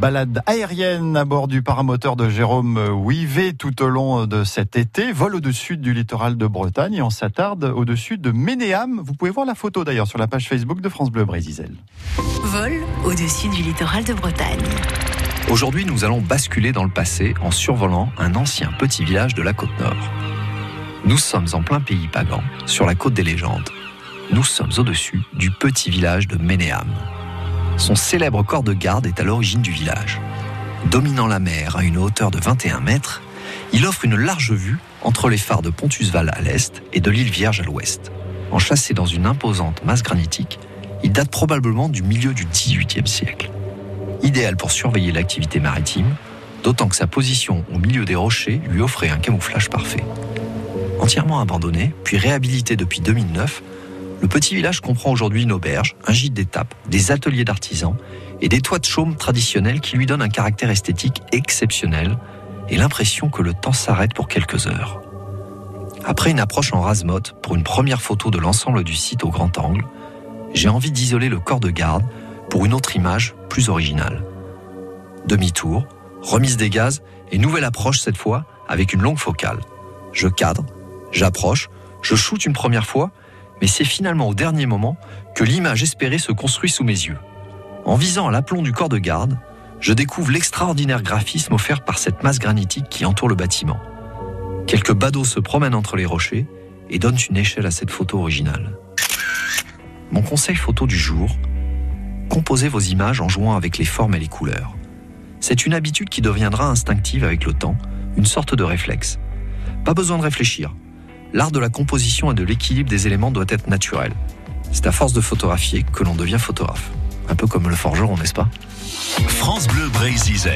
Balade aérienne à bord du paramoteur de Jérôme Ouivet tout au long de cet été. Vol au-dessus du littoral de Bretagne et on s'attarde au-dessus de Ménéam. Vous pouvez voir la photo d'ailleurs sur la page Facebook de France Bleu Brésil. Vol au-dessus du littoral de Bretagne. Aujourd'hui, nous allons basculer dans le passé en survolant un ancien petit village de la côte nord. Nous sommes en plein pays pagan, sur la côte des légendes. Nous sommes au-dessus du petit village de Ménéam. Son célèbre corps de garde est à l'origine du village. Dominant la mer à une hauteur de 21 mètres, il offre une large vue entre les phares de Pontusval à l'est et de l'île Vierge à l'ouest. Enchâssé dans une imposante masse granitique, il date probablement du milieu du XVIIIe siècle. Idéal pour surveiller l'activité maritime, d'autant que sa position au milieu des rochers lui offrait un camouflage parfait. Entièrement abandonné, puis réhabilité depuis 2009, le petit village comprend aujourd'hui une auberge, un gîte d'étape, des ateliers d'artisans et des toits de chaume traditionnels qui lui donnent un caractère esthétique exceptionnel et l'impression que le temps s'arrête pour quelques heures. Après une approche en rasemote pour une première photo de l'ensemble du site au grand angle, j'ai envie d'isoler le corps de garde pour une autre image plus originale. Demi-tour, remise des gaz et nouvelle approche cette fois avec une longue focale. Je cadre, j'approche, je shoote une première fois mais c'est finalement au dernier moment que l'image espérée se construit sous mes yeux. En visant à l'aplomb du corps de garde, je découvre l'extraordinaire graphisme offert par cette masse granitique qui entoure le bâtiment. Quelques badauds se promènent entre les rochers et donnent une échelle à cette photo originale. Mon conseil photo du jour, composez vos images en jouant avec les formes et les couleurs. C'est une habitude qui deviendra instinctive avec le temps, une sorte de réflexe. Pas besoin de réfléchir, l'art de la composition et de l'équilibre des éléments doit être naturel. C'est à force de photographier que l'on devient photographe. Un peu comme le forgeron, n'est-ce pas? France Bleu Brésil.